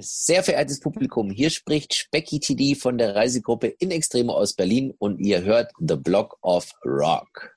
Sehr verehrtes Publikum, hier spricht Specky TD von der Reisegruppe In Extremo aus Berlin und ihr hört The Block of Rock.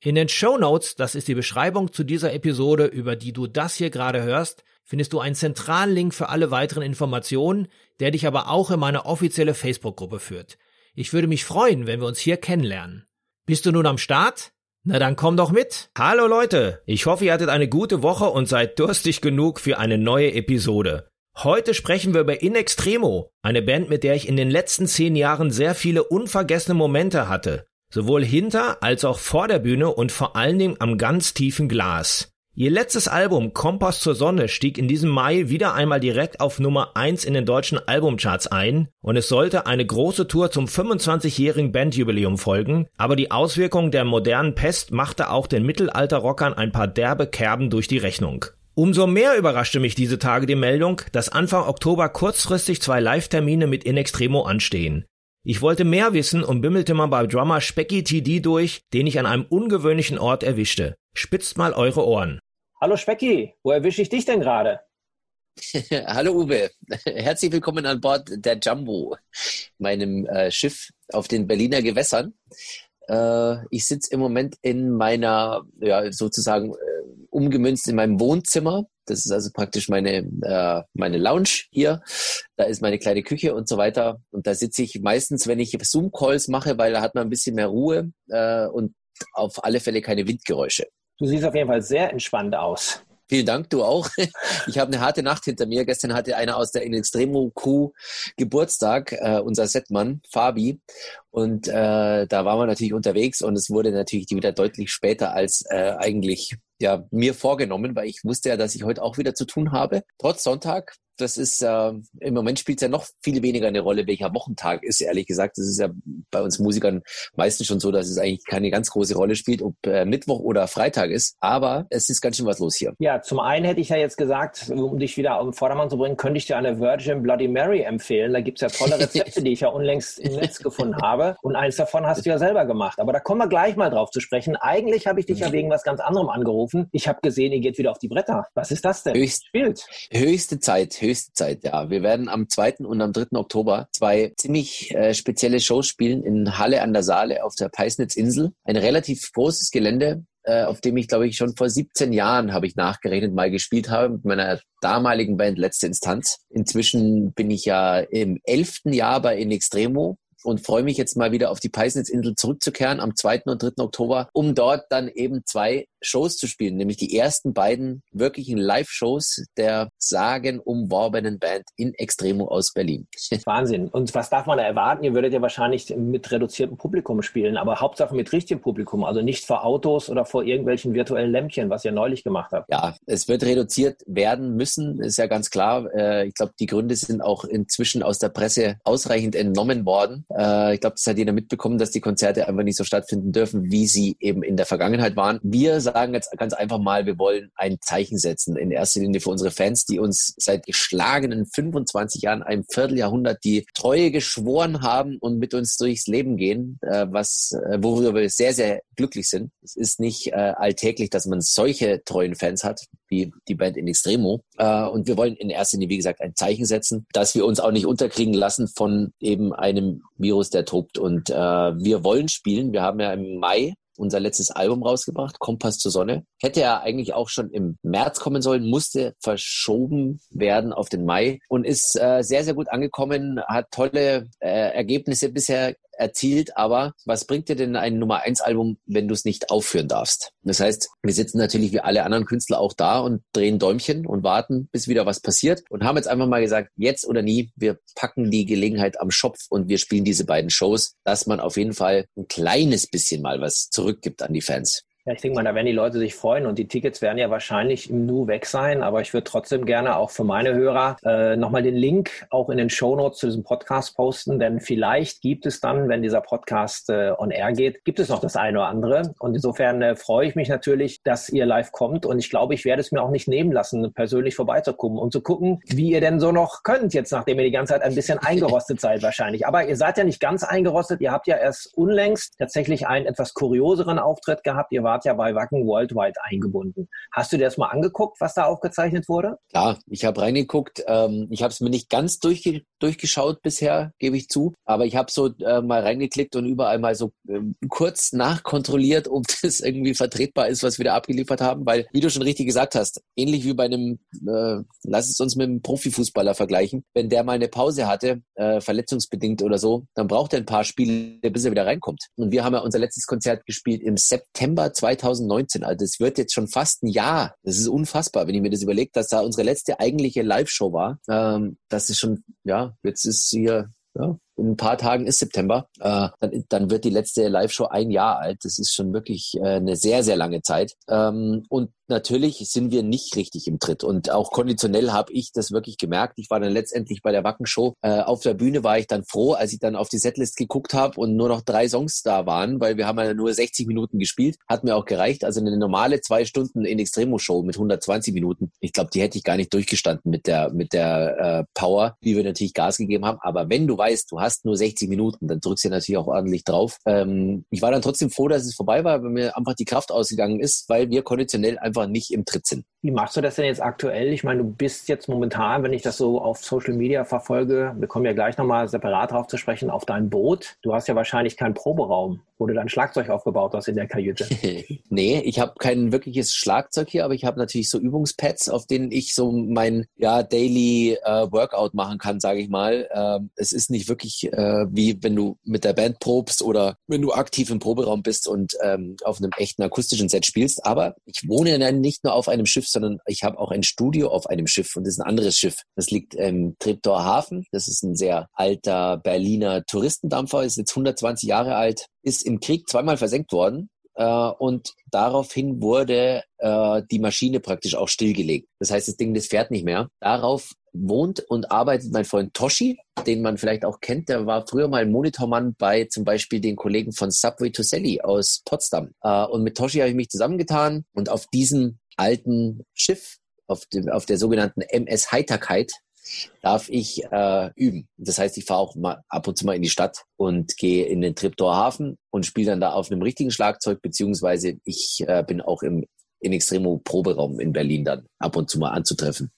In den Show Notes, das ist die Beschreibung zu dieser Episode, über die du das hier gerade hörst, findest du einen zentralen Link für alle weiteren Informationen, der dich aber auch in meine offizielle Facebook-Gruppe führt. Ich würde mich freuen, wenn wir uns hier kennenlernen. Bist du nun am Start? Na dann komm doch mit. Hallo Leute, ich hoffe, ihr hattet eine gute Woche und seid durstig genug für eine neue Episode. Heute sprechen wir über In Extremo, eine Band, mit der ich in den letzten zehn Jahren sehr viele unvergessene Momente hatte. Sowohl hinter als auch vor der Bühne und vor allen Dingen am ganz tiefen Glas. Ihr letztes Album Kompass zur Sonne stieg in diesem Mai wieder einmal direkt auf Nummer 1 in den deutschen Albumcharts ein und es sollte eine große Tour zum 25-jährigen Bandjubiläum folgen, aber die Auswirkung der modernen Pest machte auch den Mittelalterrockern ein paar derbe Kerben durch die Rechnung. Umso mehr überraschte mich diese Tage die Meldung, dass Anfang Oktober kurzfristig zwei Live-Termine mit In Extremo anstehen. Ich wollte mehr wissen und bimmelte mal bei Drummer Specky TD durch, den ich an einem ungewöhnlichen Ort erwischte. Spitzt mal eure Ohren. Hallo Specki, wo erwische ich dich denn gerade? Hallo Uwe, herzlich willkommen an Bord der Jumbo, meinem äh, Schiff auf den Berliner Gewässern. Äh, ich sitze im Moment in meiner, ja, sozusagen umgemünzt in meinem Wohnzimmer. Das ist also praktisch meine, äh, meine Lounge hier. Da ist meine kleine Küche und so weiter. Und da sitze ich meistens, wenn ich Zoom-Calls mache, weil da hat man ein bisschen mehr Ruhe äh, und auf alle Fälle keine Windgeräusche. Du siehst auf jeden Fall sehr entspannt aus. Vielen Dank, du auch. Ich habe eine harte Nacht hinter mir. Gestern hatte einer aus der In Extremo Crew Geburtstag, äh, unser Setmann, Fabi. Und äh, da waren wir natürlich unterwegs und es wurde natürlich wieder deutlich später als äh, eigentlich ja, mir vorgenommen, weil ich wusste ja, dass ich heute auch wieder zu tun habe. Trotz Sonntag das ist äh, im Moment spielt es ja noch viel weniger eine Rolle, welcher Wochentag ist, ehrlich gesagt. Das ist ja bei uns Musikern meistens schon so, dass es eigentlich keine ganz große Rolle spielt, ob äh, Mittwoch oder Freitag ist. Aber es ist ganz schön was los hier. Ja, zum einen hätte ich ja jetzt gesagt, um dich wieder auf den Vordermann zu bringen, könnte ich dir eine Virgin Bloody Mary empfehlen. Da gibt es ja tolle Rezepte, die ich ja unlängst im Netz gefunden habe. Und eins davon hast du ja selber gemacht. Aber da kommen wir gleich mal drauf zu sprechen. Eigentlich habe ich dich ja wegen was ganz anderem angerufen. Ich habe gesehen, ihr geht wieder auf die Bretter. Was ist das denn? Höchst, Spielt. Höchste Zeit, höchste Zeit, ja. Wir werden am 2. und am 3. Oktober zwei ziemlich äh, spezielle Shows spielen in Halle an der Saale auf der Peisnitzinsel. Ein relativ großes Gelände, äh, auf dem ich, glaube ich, schon vor 17 Jahren, habe ich nachgerechnet, mal gespielt habe mit meiner damaligen Band Letzte Instanz. Inzwischen bin ich ja im elften Jahr bei In Extremo und freue mich jetzt mal wieder auf die Peisnitzinsel zurückzukehren am 2. und 3. Oktober, um dort dann eben zwei Shows zu spielen, nämlich die ersten beiden wirklichen Live-Shows der sagenumworbenen Band in Extremo aus Berlin. Wahnsinn. Und was darf man da erwarten? Ihr würdet ja wahrscheinlich mit reduziertem Publikum spielen, aber Hauptsache mit richtigem Publikum, also nicht vor Autos oder vor irgendwelchen virtuellen Lämpchen, was ihr neulich gemacht habt. Ja, es wird reduziert werden müssen, ist ja ganz klar. Äh, ich glaube, die Gründe sind auch inzwischen aus der Presse ausreichend entnommen worden. Äh, ich glaube, das hat jeder mitbekommen, dass die Konzerte einfach nicht so stattfinden dürfen, wie sie eben in der Vergangenheit waren. Wir sagen jetzt ganz einfach mal, wir wollen ein Zeichen setzen. In erster Linie für unsere Fans, die uns seit geschlagenen 25 Jahren, einem Vierteljahrhundert, die Treue geschworen haben und mit uns durchs Leben gehen, äh, was, äh, worüber wir sehr, sehr glücklich sind. Es ist nicht äh, alltäglich, dass man solche treuen Fans hat, wie die Band in Extremo. Und wir wollen in erster Linie, wie gesagt, ein Zeichen setzen, dass wir uns auch nicht unterkriegen lassen von eben einem Virus, der tobt. Und wir wollen spielen. Wir haben ja im Mai unser letztes Album rausgebracht, Kompass zur Sonne. Hätte er eigentlich auch schon im März kommen sollen, musste verschoben werden auf den Mai und ist äh, sehr, sehr gut angekommen, hat tolle äh, Ergebnisse bisher erzielt, aber was bringt dir denn ein Nummer 1 Album, wenn du es nicht aufführen darfst? Das heißt, wir sitzen natürlich wie alle anderen Künstler auch da und drehen Däumchen und warten, bis wieder was passiert und haben jetzt einfach mal gesagt, jetzt oder nie, wir packen die Gelegenheit am Schopf und wir spielen diese beiden Shows, dass man auf jeden Fall ein kleines bisschen mal was zurückgibt an die Fans. Ja, ich denke mal, da werden die Leute sich freuen und die Tickets werden ja wahrscheinlich im Nu weg sein, aber ich würde trotzdem gerne auch für meine Hörer äh, nochmal den Link auch in den Show Notes zu diesem Podcast posten, denn vielleicht gibt es dann, wenn dieser Podcast äh, on air geht, gibt es noch das eine oder andere und insofern äh, freue ich mich natürlich, dass ihr live kommt und ich glaube, ich werde es mir auch nicht nehmen lassen, persönlich vorbeizukommen und zu gucken, wie ihr denn so noch könnt, jetzt nachdem ihr die ganze Zeit ein bisschen eingerostet seid wahrscheinlich. Aber ihr seid ja nicht ganz eingerostet, ihr habt ja erst unlängst tatsächlich einen etwas kurioseren Auftritt gehabt. Ihr wart wart ja bei Wacken Worldwide eingebunden. Hast du dir das mal angeguckt, was da aufgezeichnet wurde? Ja, ich habe reingeguckt. Ähm, ich habe es mir nicht ganz durchge durchgeschaut bisher, gebe ich zu. Aber ich habe so äh, mal reingeklickt und überall mal so äh, kurz nachkontrolliert, ob das irgendwie vertretbar ist, was wir da abgeliefert haben. Weil, wie du schon richtig gesagt hast, ähnlich wie bei einem, äh, lass es uns mit einem Profifußballer vergleichen, wenn der mal eine Pause hatte, äh, verletzungsbedingt oder so, dann braucht er ein paar Spiele, bis er wieder reinkommt. Und wir haben ja unser letztes Konzert gespielt im September 2019. Also es wird jetzt schon fast ein Jahr. Das ist unfassbar, wenn ich mir das überlege, dass da unsere letzte eigentliche Live-Show war. Ähm, das ist schon, ja, jetzt ist hier ja, in ein paar Tagen ist September, äh, dann, dann wird die letzte Live-Show ein Jahr alt. Das ist schon wirklich äh, eine sehr, sehr lange Zeit. Ähm, und natürlich sind wir nicht richtig im Tritt. Und auch konditionell habe ich das wirklich gemerkt. Ich war dann letztendlich bei der Wackenshow. Äh, auf der Bühne war ich dann froh, als ich dann auf die Setlist geguckt habe und nur noch drei Songs da waren, weil wir haben ja nur 60 Minuten gespielt. Hat mir auch gereicht. Also eine normale zwei Stunden in Extremo-Show mit 120 Minuten. Ich glaube, die hätte ich gar nicht durchgestanden mit der, mit der äh, Power, wie wir natürlich Gas gegeben haben. Aber wenn du weißt, du hast hast nur 60 Minuten, dann drückst du natürlich auch ordentlich drauf. Ähm, ich war dann trotzdem froh, dass es vorbei war, weil mir einfach die Kraft ausgegangen ist, weil wir konditionell einfach nicht im Tritt sind. Wie machst du das denn jetzt aktuell? Ich meine, du bist jetzt momentan, wenn ich das so auf Social Media verfolge, wir kommen ja gleich nochmal separat drauf zu sprechen, auf dein Boot. Du hast ja wahrscheinlich keinen Proberaum, wo du dein Schlagzeug aufgebaut hast in der Kajüte. nee, ich habe kein wirkliches Schlagzeug hier, aber ich habe natürlich so Übungspads, auf denen ich so mein ja, Daily äh, Workout machen kann, sage ich mal. Ähm, es ist nicht wirklich äh, wie wenn du mit der Band probst oder wenn du aktiv im Proberaum bist und ähm, auf einem echten akustischen Set spielst. Aber ich wohne ja nicht nur auf einem Schiff, sondern ich habe auch ein Studio auf einem Schiff und das ist ein anderes Schiff. Das liegt im Treptower Hafen. Das ist ein sehr alter Berliner Touristendampfer, ist jetzt 120 Jahre alt, ist im Krieg zweimal versenkt worden äh, und daraufhin wurde äh, die Maschine praktisch auch stillgelegt. Das heißt, das Ding, das fährt nicht mehr. Darauf wohnt und arbeitet mein Freund Toshi, den man vielleicht auch kennt. Der war früher mal Monitormann bei zum Beispiel den Kollegen von Subway to Sally aus Potsdam. Äh, und mit Toshi habe ich mich zusammengetan und auf diesem alten Schiff, auf, dem, auf der sogenannten MS Heiterkeit, darf ich äh, üben. Das heißt, ich fahre auch mal ab und zu mal in die Stadt und gehe in den Triptor Hafen und spiele dann da auf einem richtigen Schlagzeug, beziehungsweise ich äh, bin auch im in Extremo Proberaum in Berlin dann ab und zu mal anzutreffen.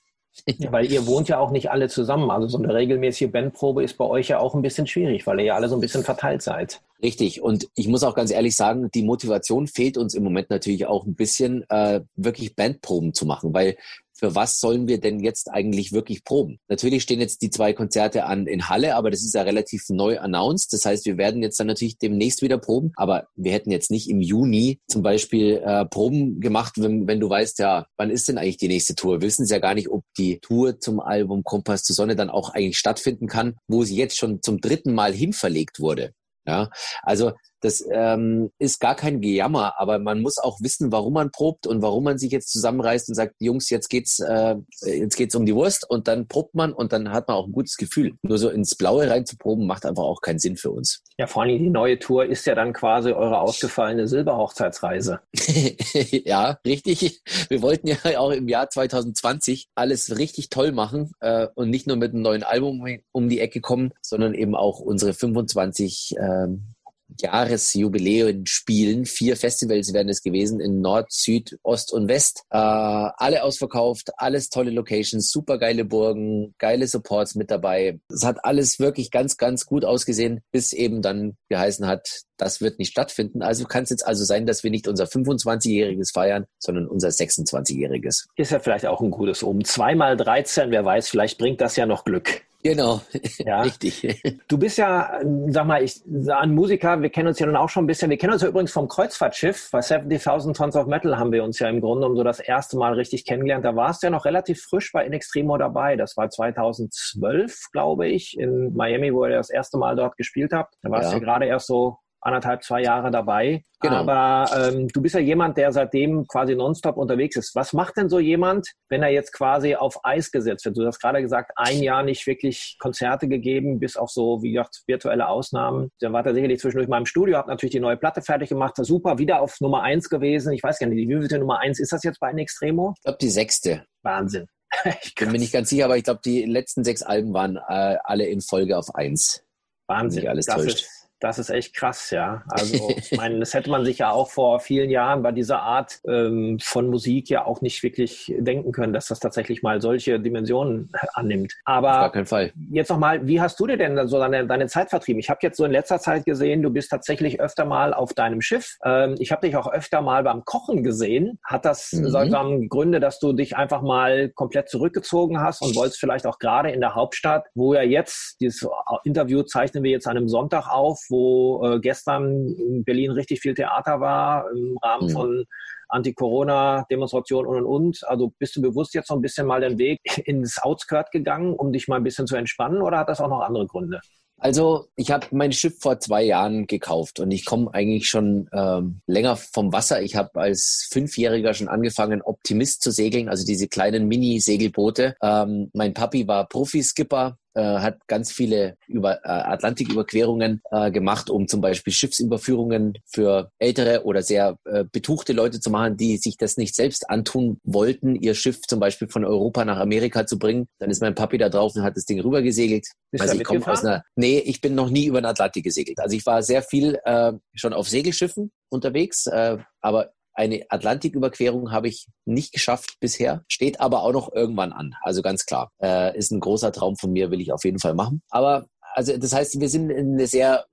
Ja, weil ihr wohnt ja auch nicht alle zusammen. Also so eine regelmäßige Bandprobe ist bei euch ja auch ein bisschen schwierig, weil ihr ja alle so ein bisschen verteilt seid. Richtig. Und ich muss auch ganz ehrlich sagen, die Motivation fehlt uns im Moment natürlich auch ein bisschen, äh, wirklich Bandproben zu machen, weil für was sollen wir denn jetzt eigentlich wirklich proben? Natürlich stehen jetzt die zwei Konzerte an in Halle, aber das ist ja relativ neu announced. Das heißt, wir werden jetzt dann natürlich demnächst wieder proben, aber wir hätten jetzt nicht im Juni zum Beispiel äh, Proben gemacht, wenn, wenn du weißt, ja, wann ist denn eigentlich die nächste Tour? Wir wissen es ja gar nicht, ob die Tour zum Album Kompass zur Sonne dann auch eigentlich stattfinden kann, wo sie jetzt schon zum dritten Mal hinverlegt wurde. Ja, also das ähm, ist gar kein Gejammer, aber man muss auch wissen, warum man probt und warum man sich jetzt zusammenreißt und sagt, Jungs, jetzt geht's, äh, jetzt geht's um die Wurst und dann probt man und dann hat man auch ein gutes Gefühl. Nur so ins Blaue rein zu proben macht einfach auch keinen Sinn für uns. Ja, vor allem die neue Tour ist ja dann quasi eure ausgefallene Silberhochzeitsreise. ja, richtig. Wir wollten ja auch im Jahr 2020 alles richtig toll machen äh, und nicht nur mit einem neuen Album um die Ecke kommen, sondern eben auch unsere 25 ähm, Jahresjubiläen spielen. Vier Festivals werden es gewesen in Nord, Süd, Ost und West. Äh, alle ausverkauft, alles tolle Locations, super geile Burgen, geile Supports mit dabei. Es hat alles wirklich ganz, ganz gut ausgesehen, bis eben dann geheißen hat, das wird nicht stattfinden. Also kann es jetzt also sein, dass wir nicht unser 25-jähriges feiern, sondern unser 26-jähriges. Ist ja vielleicht auch ein gutes Um. Zweimal 13, wer weiß, vielleicht bringt das ja noch Glück. Genau, ja. richtig. Du bist ja, sag mal, ich, ein Musiker, wir kennen uns ja nun auch schon ein bisschen. Wir kennen uns ja übrigens vom Kreuzfahrtschiff. Bei 70.000 Tons of Metal haben wir uns ja im Grunde um so das erste Mal richtig kennengelernt. Da warst du ja noch relativ frisch bei In Extremo dabei. Das war 2012, glaube ich, in Miami, wo ihr das erste Mal dort gespielt habt. Da warst ja. du ja gerade erst so anderthalb, zwei Jahre dabei. Genau. Aber ähm, du bist ja jemand, der seitdem quasi nonstop unterwegs ist. Was macht denn so jemand, wenn er jetzt quasi auf Eis gesetzt wird? Du hast gerade gesagt, ein Jahr nicht wirklich Konzerte gegeben, bis auf so, wie gesagt, virtuelle Ausnahmen. Dann war er sicherlich zwischendurch mal im Studio, hat natürlich die neue Platte fertig gemacht, super, wieder auf Nummer eins gewesen. Ich weiß gar nicht, wie wievielte Nummer eins ist das jetzt bei In Extremo? Ich glaube, die sechste. Wahnsinn. ich bin mir nicht ganz sicher, aber ich glaube, die letzten sechs Alben waren äh, alle in Folge auf eins. Wahnsinn. Alles das täuscht. ist das ist echt krass, ja. Also, ich meine, das hätte man sich ja auch vor vielen Jahren bei dieser Art ähm, von Musik ja auch nicht wirklich denken können, dass das tatsächlich mal solche Dimensionen annimmt. Aber Auf gar keinen Fall. jetzt nochmal, wie hast du dir denn so deine, deine Zeit vertrieben? Ich habe jetzt so in letzter Zeit gesehen, du bist tatsächlich öfter mal auf deinem Schiff. Ähm, ich habe dich auch öfter mal beim Kochen gesehen. Hat das mhm. solche Gründe, dass du dich einfach mal komplett zurückgezogen hast und wolltest vielleicht auch gerade in der Hauptstadt, wo ja jetzt, dieses Interview zeichnen wir jetzt an einem Sonntag auf, wo äh, gestern in Berlin richtig viel Theater war im Rahmen mhm. von Anti-Corona-Demonstrationen und und und. Also bist du bewusst jetzt so ein bisschen mal den Weg ins Outskirt gegangen, um dich mal ein bisschen zu entspannen oder hat das auch noch andere Gründe? Also ich habe mein Schiff vor zwei Jahren gekauft und ich komme eigentlich schon ähm, länger vom Wasser. Ich habe als Fünfjähriger schon angefangen, Optimist zu segeln, also diese kleinen Mini-Segelboote. Ähm, mein Papi war Profiskipper äh, hat ganz viele über äh, Atlantiküberquerungen äh, gemacht, um zum Beispiel Schiffsüberführungen für ältere oder sehr äh, betuchte Leute zu machen, die sich das nicht selbst antun wollten, ihr Schiff zum Beispiel von Europa nach Amerika zu bringen. Dann ist mein Papi da drauf und hat das Ding rübergesegelt. Bist also ich komme aus einer. Nee, ich bin noch nie über den Atlantik gesegelt. Also ich war sehr viel äh, schon auf Segelschiffen unterwegs, äh, aber eine Atlantiküberquerung habe ich nicht geschafft bisher, steht aber auch noch irgendwann an. Also ganz klar, äh, ist ein großer Traum von mir, will ich auf jeden Fall machen. Aber also das heißt, wir sind eine sehr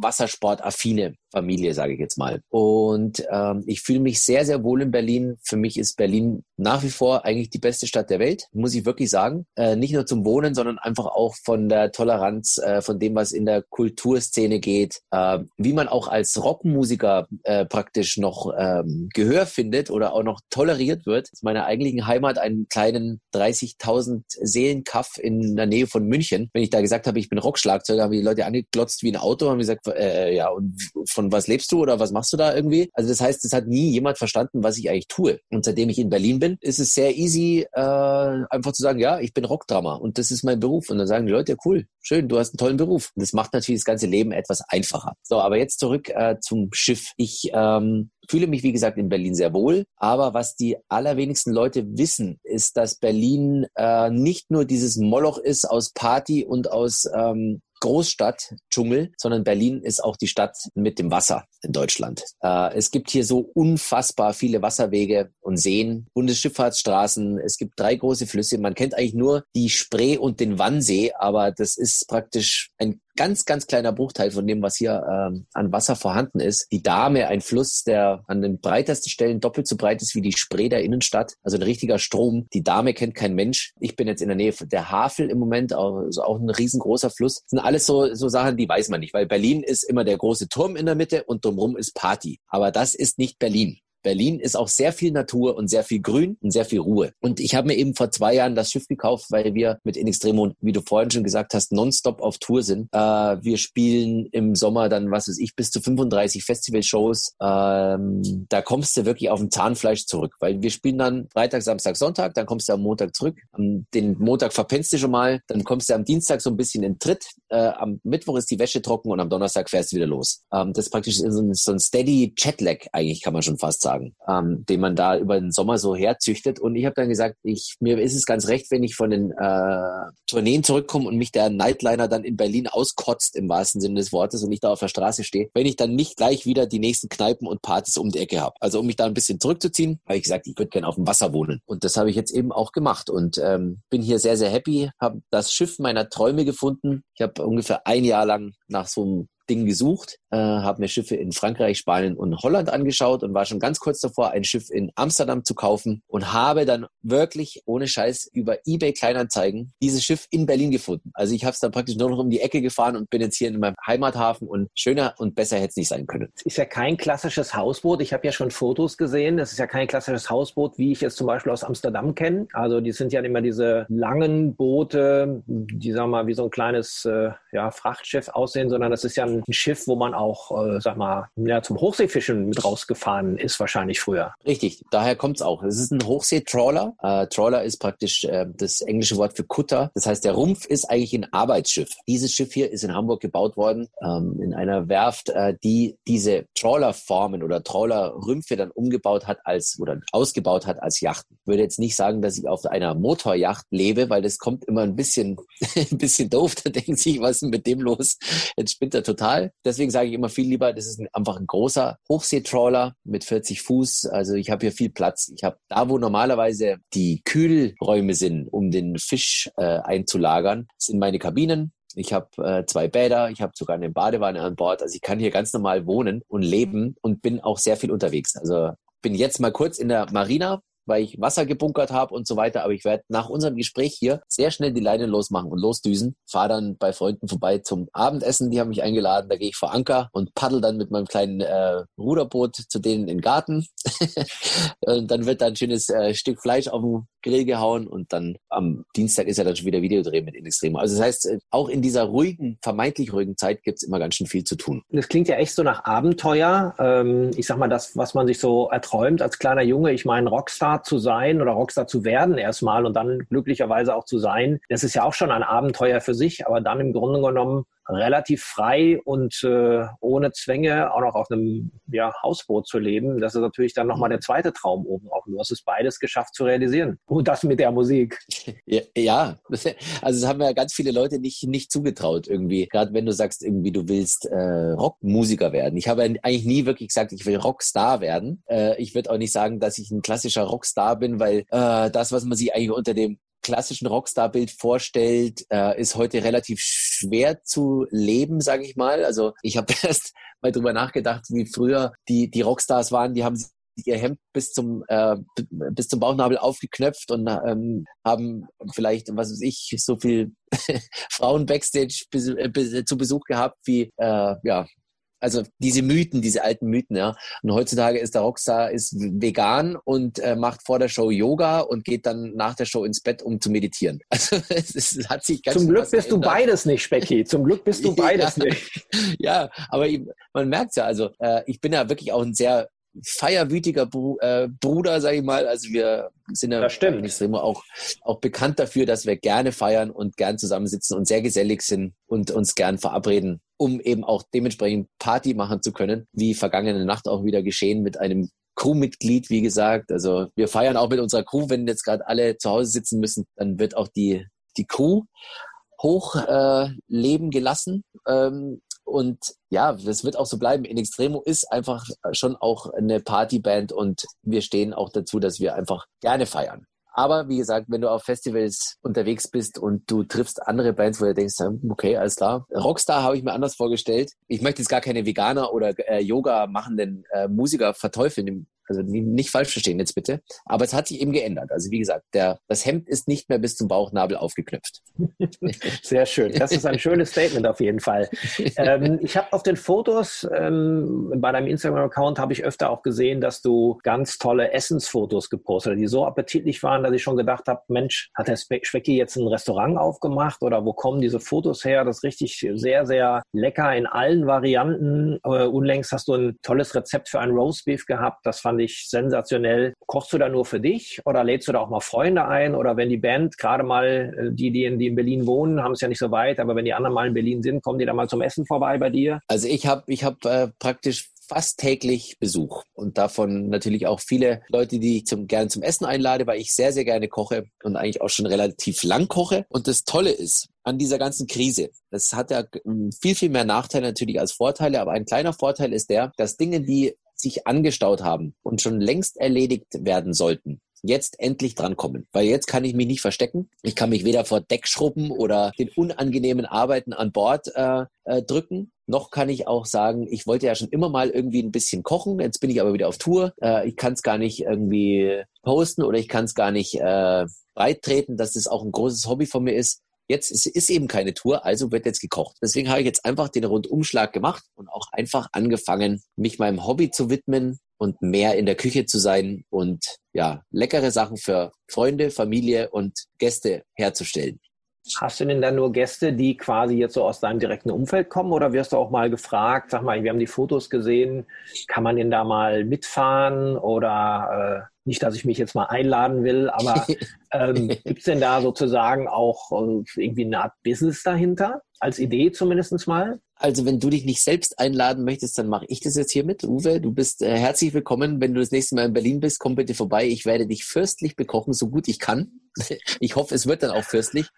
wassersportaffine Familie, sage ich jetzt mal. Und ähm, ich fühle mich sehr, sehr wohl in Berlin. Für mich ist Berlin nach wie vor eigentlich die beste Stadt der Welt, muss ich wirklich sagen. Äh, nicht nur zum Wohnen, sondern einfach auch von der Toleranz, äh, von dem, was in der Kulturszene geht, äh, wie man auch als Rockmusiker äh, praktisch noch ähm, Gehör findet oder auch noch toleriert wird. Das ist meine eigentlichen Heimat einen kleinen 30.000 Seelenkaff in der Nähe von München. Wenn ich da gesagt habe, ich bin Rockschlagzeuger, haben die Leute angeglotzt wie ein Auto, haben gesagt, äh, ja, und von was lebst du oder was machst du da irgendwie? Also das heißt, es hat nie jemand verstanden, was ich eigentlich tue. Und seitdem ich in Berlin bin, ist es sehr easy, äh, einfach zu sagen, ja, ich bin Rockdrama und das ist mein Beruf. Und dann sagen die Leute, ja cool, schön, du hast einen tollen Beruf. Und das macht natürlich das ganze Leben etwas einfacher. So, aber jetzt zurück äh, zum Schiff. Ich ähm, fühle mich, wie gesagt, in Berlin sehr wohl. Aber was die allerwenigsten Leute wissen, ist, dass Berlin äh, nicht nur dieses Moloch ist aus Party und aus ähm, Großstadt, Dschungel, sondern Berlin ist auch die Stadt mit dem Wasser in Deutschland. Äh, es gibt hier so unfassbar viele Wasserwege und Seen, Bundesschifffahrtsstraßen. Es gibt drei große Flüsse. Man kennt eigentlich nur die Spree und den Wannsee, aber das ist praktisch ein ganz, ganz kleiner Bruchteil von dem, was hier ähm, an Wasser vorhanden ist. Die Dame, ein Fluss, der an den breitesten Stellen doppelt so breit ist wie die Spree der Innenstadt. Also ein richtiger Strom. Die Dame kennt kein Mensch. Ich bin jetzt in der Nähe der Havel im Moment, also auch ein riesengroßer Fluss. Das sind alles so, so Sachen, die weiß man nicht, weil Berlin ist immer der große Turm in der Mitte und drumherum ist Party. Aber das ist nicht Berlin. Berlin ist auch sehr viel Natur und sehr viel Grün und sehr viel Ruhe. Und ich habe mir eben vor zwei Jahren das Schiff gekauft, weil wir mit In Extremo, wie du vorhin schon gesagt hast, nonstop auf Tour sind. Äh, wir spielen im Sommer dann, was weiß ich, bis zu 35 Festivalshows. Ähm, da kommst du wirklich auf ein Zahnfleisch zurück, weil wir spielen dann Freitag, Samstag, Sonntag, dann kommst du am Montag zurück. Den Montag verpennst du schon mal, dann kommst du am Dienstag so ein bisschen in Tritt. Äh, am Mittwoch ist die Wäsche trocken und am Donnerstag fährst du wieder los. Ähm, das ist praktisch so ein, so ein steady Jetlag, eigentlich kann man schon fast sagen sagen, ähm, den man da über den Sommer so herzüchtet. Und ich habe dann gesagt, ich, mir ist es ganz recht, wenn ich von den äh, Tourneen zurückkomme und mich der Nightliner dann in Berlin auskotzt, im wahrsten Sinne des Wortes, und ich da auf der Straße stehe, wenn ich dann nicht gleich wieder die nächsten Kneipen und Partys um die Ecke habe. Also um mich da ein bisschen zurückzuziehen, habe ich gesagt, ich würde gerne auf dem Wasser wohnen. Und das habe ich jetzt eben auch gemacht und ähm, bin hier sehr, sehr happy, habe das Schiff meiner Träume gefunden. Ich habe ungefähr ein Jahr lang nach so einem Ding gesucht, äh, habe mir Schiffe in Frankreich, Spanien und Holland angeschaut und war schon ganz kurz davor, ein Schiff in Amsterdam zu kaufen und habe dann wirklich ohne Scheiß über eBay Kleinanzeigen dieses Schiff in Berlin gefunden. Also ich habe es dann praktisch nur noch um die Ecke gefahren und bin jetzt hier in meinem Heimathafen und schöner und besser hätte es nicht sein können. Ist ja kein klassisches Hausboot. Ich habe ja schon Fotos gesehen. Das ist ja kein klassisches Hausboot, wie ich es zum Beispiel aus Amsterdam kenne. Also die sind ja immer diese langen Boote, die sagen wir mal wie so ein kleines äh, ja, Frachtschiff aussehen, sondern das ist ja ein Schiff, wo man auch, äh, sag mal, ja, zum Hochseefischen mit rausgefahren ist wahrscheinlich früher. Richtig, daher kommt es auch. Es ist ein Hochseetrawler. Äh, Trawler ist praktisch äh, das englische Wort für Kutter. Das heißt, der Rumpf ist eigentlich ein Arbeitsschiff. Dieses Schiff hier ist in Hamburg gebaut worden, ähm, in einer Werft, äh, die diese Trawlerformen oder Trawlerrümpfe dann umgebaut hat als oder ausgebaut hat als Yachten. Ich würde jetzt nicht sagen, dass ich auf einer Motorjacht lebe, weil das kommt immer ein bisschen, ein bisschen doof. Da denken sich, was ist denn mit dem los? Jetzt spinnt er total. Deswegen sage ich immer viel lieber, das ist ein, einfach ein großer Hochseetrawler mit 40 Fuß. Also ich habe hier viel Platz. Ich habe da, wo normalerweise die Kühlräume sind, um den Fisch äh, einzulagern, sind meine Kabinen. Ich habe äh, zwei Bäder, ich habe sogar eine Badewanne an Bord. Also ich kann hier ganz normal wohnen und leben und bin auch sehr viel unterwegs. Also bin jetzt mal kurz in der Marina, weil ich Wasser gebunkert habe und so weiter. Aber ich werde nach unserem Gespräch hier sehr schnell die Leine losmachen und losdüsen. Fahre dann bei Freunden vorbei zum Abendessen. Die haben mich eingeladen. Da gehe ich vor Anker und paddel dann mit meinem kleinen äh, Ruderboot zu denen in den Garten. und dann wird da ein schönes äh, Stück Fleisch auf den Grill gehauen und dann am Dienstag ist ja dann schon wieder Videodreh mit Inextremo. Also das heißt, äh, auch in dieser ruhigen, vermeintlich ruhigen Zeit gibt es immer ganz schön viel zu tun. Das klingt ja echt so nach Abenteuer. Ähm, ich sag mal, das, was man sich so erträumt als kleiner Junge. Ich meine, Rockstar zu sein oder Rockstar zu werden erstmal und dann glücklicherweise auch zu sein, das ist ja auch schon ein Abenteuer für sich, aber dann im Grunde genommen relativ frei und äh, ohne Zwänge auch noch auf einem ja, Hausboot zu leben. Das ist natürlich dann nochmal der zweite Traum oben auf. Du hast es beides geschafft zu realisieren. Und das mit der Musik. Ja, ja. also das haben ja ganz viele Leute nicht, nicht zugetraut irgendwie. Gerade wenn du sagst, irgendwie du willst äh, Rockmusiker werden. Ich habe eigentlich nie wirklich gesagt, ich will Rockstar werden. Äh, ich würde auch nicht sagen, dass ich ein klassischer Rockstar bin, weil äh, das, was man sich eigentlich unter dem klassischen Rockstar-Bild vorstellt, äh, ist heute relativ schwer zu leben, sage ich mal. Also ich habe erst mal drüber nachgedacht, wie früher die, die Rockstars waren, die haben ihr Hemd bis zum äh, bis zum Bauchnabel aufgeknöpft und ähm, haben vielleicht was weiß ich so viel Frauen backstage äh, zu Besuch gehabt wie äh, ja also diese Mythen, diese alten Mythen, ja. Und heutzutage ist der Rockstar ist vegan und äh, macht vor der Show Yoga und geht dann nach der Show ins Bett, um zu meditieren. Also es, es hat sich ganz Zum Glück bist geändert. du beides nicht, Specki. Zum Glück bist du beides ja, nicht. Ja, aber man merkt ja, also äh, ich bin ja wirklich auch ein sehr feierwütiger Br äh, Bruder, sage ich mal. Also wir sind ja extrem auch, auch bekannt dafür, dass wir gerne feiern und gern zusammensitzen und sehr gesellig sind und uns gern verabreden, um eben auch dementsprechend Party machen zu können, wie vergangene Nacht auch wieder geschehen mit einem Crewmitglied, wie gesagt. Also wir feiern auch mit unserer Crew, wenn jetzt gerade alle zu Hause sitzen müssen, dann wird auch die, die Crew hoch äh, leben gelassen. Ähm, und ja, das wird auch so bleiben. In Extremo ist einfach schon auch eine Partyband und wir stehen auch dazu, dass wir einfach gerne feiern. Aber wie gesagt, wenn du auf Festivals unterwegs bist und du triffst andere Bands, wo du denkst, okay, alles klar. Rockstar habe ich mir anders vorgestellt. Ich möchte jetzt gar keine Veganer oder äh, Yoga machenden äh, Musiker verteufeln also nicht falsch verstehen jetzt bitte. Aber es hat sich eben geändert. Also wie gesagt, der, das Hemd ist nicht mehr bis zum Bauchnabel aufgeknöpft. Sehr schön. Das ist ein schönes Statement auf jeden Fall. Ähm, ich habe auf den Fotos ähm, bei deinem Instagram-Account habe ich öfter auch gesehen, dass du ganz tolle Essensfotos gepostet hast, die so appetitlich waren, dass ich schon gedacht habe, Mensch, hat der Specki jetzt ein Restaurant aufgemacht oder wo kommen diese Fotos her? Das ist richtig sehr, sehr lecker in allen Varianten. Äh, unlängst hast du ein tolles Rezept für ein Roastbeef gehabt. Das fand fand sensationell. Kochst du da nur für dich oder lädst du da auch mal Freunde ein? Oder wenn die Band gerade mal, äh, die, die in, die in Berlin wohnen, haben es ja nicht so weit, aber wenn die anderen mal in Berlin sind, kommen die da mal zum Essen vorbei bei dir? Also ich habe ich hab, äh, praktisch fast täglich Besuch und davon natürlich auch viele Leute, die ich zum, gerne zum Essen einlade, weil ich sehr, sehr gerne koche und eigentlich auch schon relativ lang koche. Und das Tolle ist an dieser ganzen Krise, das hat ja hm, viel, viel mehr Nachteile natürlich als Vorteile, aber ein kleiner Vorteil ist der, dass Dinge, die sich angestaut haben und schon längst erledigt werden sollten, jetzt endlich drankommen. Weil jetzt kann ich mich nicht verstecken. Ich kann mich weder vor Deckschrubben oder den unangenehmen Arbeiten an Bord äh, äh, drücken. Noch kann ich auch sagen, ich wollte ja schon immer mal irgendwie ein bisschen kochen. Jetzt bin ich aber wieder auf Tour. Äh, ich kann es gar nicht irgendwie posten oder ich kann es gar nicht äh, breittreten, dass das auch ein großes Hobby von mir ist. Jetzt ist, ist eben keine Tour, also wird jetzt gekocht. Deswegen habe ich jetzt einfach den Rundumschlag gemacht und auch einfach angefangen, mich meinem Hobby zu widmen und mehr in der Küche zu sein und ja, leckere Sachen für Freunde, Familie und Gäste herzustellen. Hast du denn dann nur Gäste, die quasi jetzt so aus deinem direkten Umfeld kommen oder wirst du auch mal gefragt, sag mal, wir haben die Fotos gesehen, kann man denn da mal mitfahren oder äh, nicht, dass ich mich jetzt mal einladen will, aber ähm, gibt es denn da sozusagen auch äh, irgendwie eine Art Business dahinter? Als Idee zumindest mal? Also wenn du dich nicht selbst einladen möchtest, dann mache ich das jetzt hier mit. Uwe, du bist äh, herzlich willkommen. Wenn du das nächste Mal in Berlin bist, komm bitte vorbei. Ich werde dich fürstlich bekochen, so gut ich kann. ich hoffe, es wird dann auch fürstlich.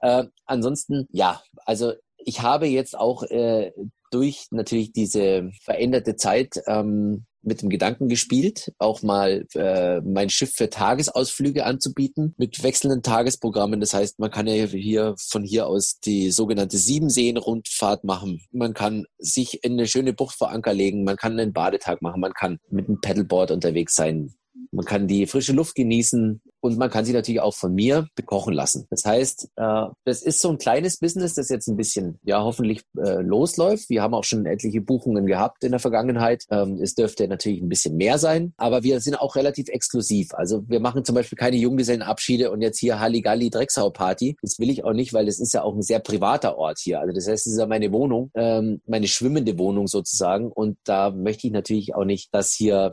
Äh, ansonsten, ja, also ich habe jetzt auch äh, durch natürlich diese veränderte Zeit ähm, mit dem Gedanken gespielt, auch mal äh, mein Schiff für Tagesausflüge anzubieten mit wechselnden Tagesprogrammen. Das heißt, man kann ja hier von hier aus die sogenannte Siebenseen-Rundfahrt machen. Man kann sich in eine schöne Bucht vor Anker legen. Man kann einen Badetag machen. Man kann mit einem Paddleboard unterwegs sein. Man kann die frische Luft genießen und man kann sie natürlich auch von mir bekochen lassen. Das heißt, äh, das ist so ein kleines Business, das jetzt ein bisschen, ja, hoffentlich äh, losläuft. Wir haben auch schon etliche Buchungen gehabt in der Vergangenheit. Ähm, es dürfte natürlich ein bisschen mehr sein, aber wir sind auch relativ exklusiv. Also wir machen zum Beispiel keine Junggesellenabschiede und jetzt hier Halligalli Drecksau Party. Das will ich auch nicht, weil das ist ja auch ein sehr privater Ort hier. Also das heißt, es ist ja meine Wohnung, ähm, meine schwimmende Wohnung sozusagen. Und da möchte ich natürlich auch nicht, dass hier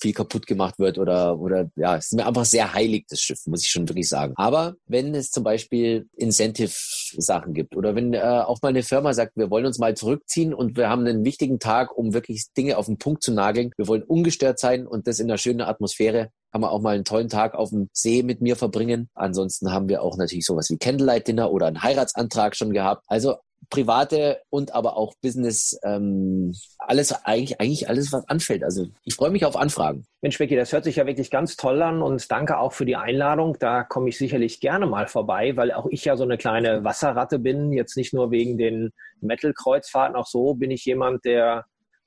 viel kaputt gemacht wird oder, oder ja, es ist mir einfach sehr heilig, das Schiff, muss ich schon wirklich sagen. Aber wenn es zum Beispiel Incentive-Sachen gibt oder wenn äh, auch mal eine Firma sagt, wir wollen uns mal zurückziehen und wir haben einen wichtigen Tag, um wirklich Dinge auf den Punkt zu nageln, wir wollen ungestört sein und das in einer schönen Atmosphäre, kann man auch mal einen tollen Tag auf dem See mit mir verbringen. Ansonsten haben wir auch natürlich sowas wie Candlelight Dinner oder einen Heiratsantrag schon gehabt. Also private und aber auch Business, ähm, alles eigentlich, eigentlich alles, was anfällt. Also ich freue mich auf Anfragen. Mensch, Becky, das hört sich ja wirklich ganz toll an und danke auch für die Einladung. Da komme ich sicherlich gerne mal vorbei, weil auch ich ja so eine kleine Wasserratte bin. Jetzt nicht nur wegen den Metal-Kreuzfahrten, auch so bin ich jemand, der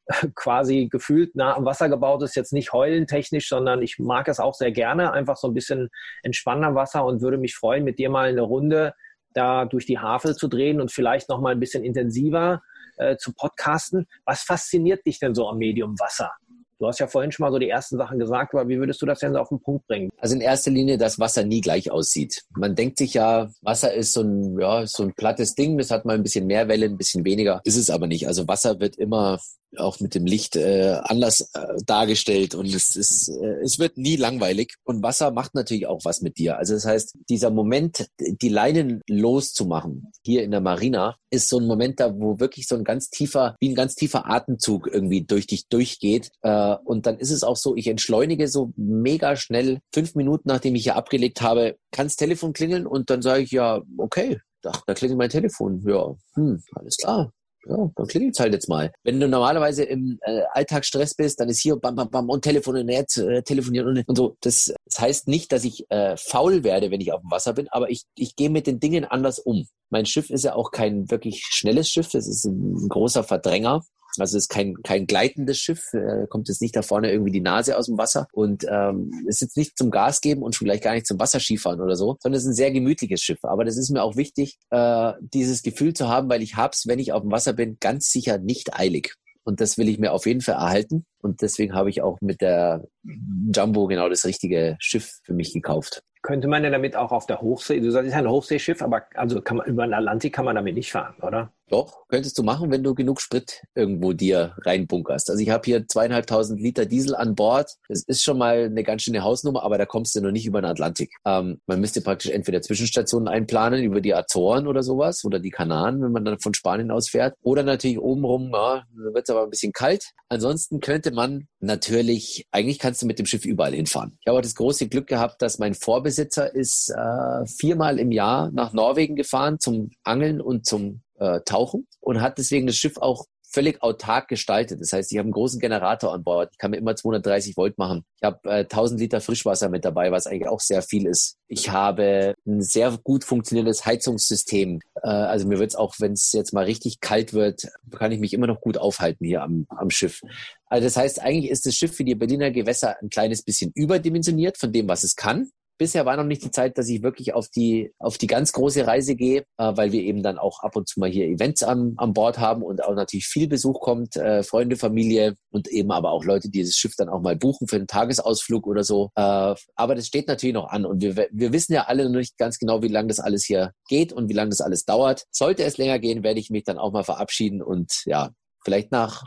quasi gefühlt nah am Wasser gebaut ist, jetzt nicht heulentechnisch, sondern ich mag es auch sehr gerne, einfach so ein bisschen entspannen am Wasser und würde mich freuen, mit dir mal eine Runde da durch die Havel zu drehen und vielleicht noch mal ein bisschen intensiver äh, zu podcasten. Was fasziniert dich denn so am Medium Wasser? Du hast ja vorhin schon mal so die ersten Sachen gesagt, aber wie würdest du das denn so auf den Punkt bringen? Also in erster Linie, dass Wasser nie gleich aussieht. Man denkt sich ja, Wasser ist so ein, ja, so ein plattes Ding, das hat mal ein bisschen mehr Welle, ein bisschen weniger. Ist es aber nicht. Also Wasser wird immer auch mit dem Licht äh, anders äh, dargestellt und es ist, äh, es wird nie langweilig. Und Wasser macht natürlich auch was mit dir. Also das heißt, dieser Moment, die Leinen loszumachen hier in der Marina, ist so ein Moment da, wo wirklich so ein ganz tiefer, wie ein ganz tiefer Atemzug irgendwie durch dich durchgeht. Äh, und dann ist es auch so, ich entschleunige so mega schnell. Fünf Minuten nachdem ich hier abgelegt habe, kann das Telefon klingeln und dann sage ich ja, okay, da, da klingelt mein Telefon. Ja, hm, alles klar ja, dann klingelt halt jetzt mal. Wenn du normalerweise im äh, Alltagsstress bist, dann ist hier bam, bam, bam und Telefon und Netz, äh, telefonieren und, und so. Das, das heißt nicht, dass ich äh, faul werde, wenn ich auf dem Wasser bin, aber ich, ich gehe mit den Dingen anders um. Mein Schiff ist ja auch kein wirklich schnelles Schiff, das ist ein, ein großer Verdränger. Also es ist kein, kein gleitendes Schiff, äh, kommt jetzt nicht da vorne irgendwie die Nase aus dem Wasser und ähm, ist jetzt nicht zum Gas geben und schon gleich gar nicht zum Wasserskifahren oder so, sondern es ist ein sehr gemütliches Schiff. Aber das ist mir auch wichtig, äh, dieses Gefühl zu haben, weil ich hab's, wenn ich auf dem Wasser bin, ganz sicher nicht eilig. Und das will ich mir auf jeden Fall erhalten. Und deswegen habe ich auch mit der Jumbo genau das richtige Schiff für mich gekauft. Könnte man ja damit auch auf der Hochsee, du sagst, es ist ein Hochseeschiff, aber also kann man, über den Atlantik kann man damit nicht fahren, oder? Doch, könntest du machen, wenn du genug Sprit irgendwo dir reinbunkerst. Also ich habe hier zweieinhalbtausend Liter Diesel an Bord. Das ist schon mal eine ganz schöne Hausnummer, aber da kommst du noch nicht über den Atlantik. Ähm, man müsste praktisch entweder Zwischenstationen einplanen über die Azoren oder sowas oder die Kanaren, wenn man dann von Spanien aus fährt. Oder natürlich obenrum, ja, wird es aber ein bisschen kalt. Ansonsten könnte man natürlich, eigentlich kannst du mit dem Schiff überall hinfahren. Ich habe auch das große Glück gehabt, dass mein Vorbesitzer ist äh, viermal im Jahr nach Norwegen gefahren zum Angeln und zum äh, tauchen und hat deswegen das Schiff auch völlig autark gestaltet. Das heißt, ich habe einen großen Generator an Bord. Ich kann mir immer 230 Volt machen. Ich habe äh, 1000 Liter Frischwasser mit dabei, was eigentlich auch sehr viel ist. Ich habe ein sehr gut funktionierendes Heizungssystem. Äh, also mir wird es auch, wenn es jetzt mal richtig kalt wird, kann ich mich immer noch gut aufhalten hier am, am Schiff. Also das heißt, eigentlich ist das Schiff für die Berliner Gewässer ein kleines bisschen überdimensioniert von dem, was es kann bisher war noch nicht die Zeit, dass ich wirklich auf die, auf die ganz große Reise gehe, äh, weil wir eben dann auch ab und zu mal hier Events am, am Bord haben und auch natürlich viel Besuch kommt, äh, Freunde, Familie und eben aber auch Leute, die das Schiff dann auch mal buchen für einen Tagesausflug oder so. Äh, aber das steht natürlich noch an und wir, wir wissen ja alle noch nicht ganz genau, wie lange das alles hier geht und wie lange das alles dauert. Sollte es länger gehen, werde ich mich dann auch mal verabschieden und ja, vielleicht nach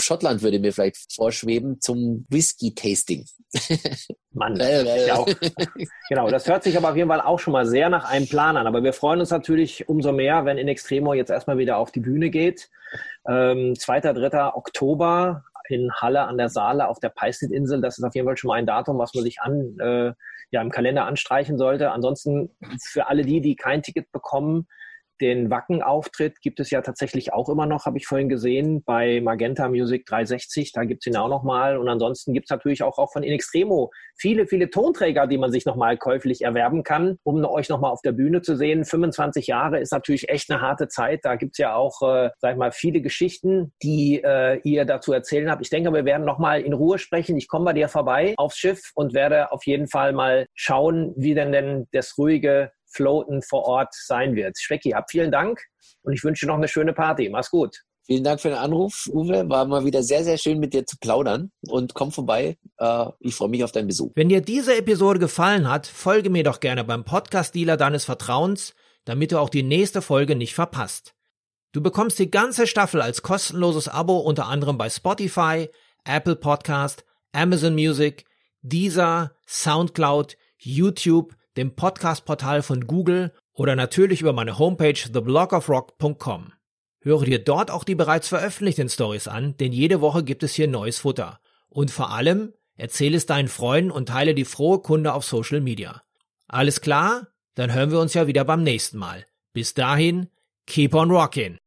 Schottland würde mir vielleicht vorschweben zum Whisky-Tasting. Mann, ja auch, genau, das hört sich aber auf jeden Fall auch schon mal sehr nach einem Plan an. Aber wir freuen uns natürlich umso mehr, wenn In Extremo jetzt erstmal wieder auf die Bühne geht. Ähm, 2. 3. Oktober in Halle an der Saale auf der Peisnit-Insel. Das ist auf jeden Fall schon mal ein Datum, was man sich an, äh, ja, im Kalender anstreichen sollte. Ansonsten für alle die, die kein Ticket bekommen, den Wacken-Auftritt gibt es ja tatsächlich auch immer noch, habe ich vorhin gesehen, bei Magenta Music 360. Da gibt es ihn auch nochmal. Und ansonsten gibt es natürlich auch, auch von In Extremo viele, viele Tonträger, die man sich nochmal käuflich erwerben kann, um euch nochmal auf der Bühne zu sehen. 25 Jahre ist natürlich echt eine harte Zeit. Da gibt es ja auch, äh, sag ich mal, viele Geschichten, die äh, ihr dazu erzählen habt. Ich denke, wir werden nochmal in Ruhe sprechen. Ich komme bei dir vorbei aufs Schiff und werde auf jeden Fall mal schauen, wie denn denn das ruhige Floaten vor Ort sein wird. Schwecki, hab vielen Dank und ich wünsche noch eine schöne Party. Mach's gut. Vielen Dank für den Anruf, Uwe. War mal wieder sehr, sehr schön mit dir zu plaudern und komm vorbei. Äh, ich freue mich auf deinen Besuch. Wenn dir diese Episode gefallen hat, folge mir doch gerne beim Podcast-Dealer deines Vertrauens, damit du auch die nächste Folge nicht verpasst. Du bekommst die ganze Staffel als kostenloses Abo unter anderem bei Spotify, Apple Podcast, Amazon Music, Deezer, Soundcloud, YouTube, dem Podcast-Portal von Google oder natürlich über meine Homepage theblogofrock.com. Höre dir dort auch die bereits veröffentlichten Stories an, denn jede Woche gibt es hier neues Futter. Und vor allem, erzähle es deinen Freunden und teile die frohe Kunde auf Social Media. Alles klar? Dann hören wir uns ja wieder beim nächsten Mal. Bis dahin, keep on rockin'!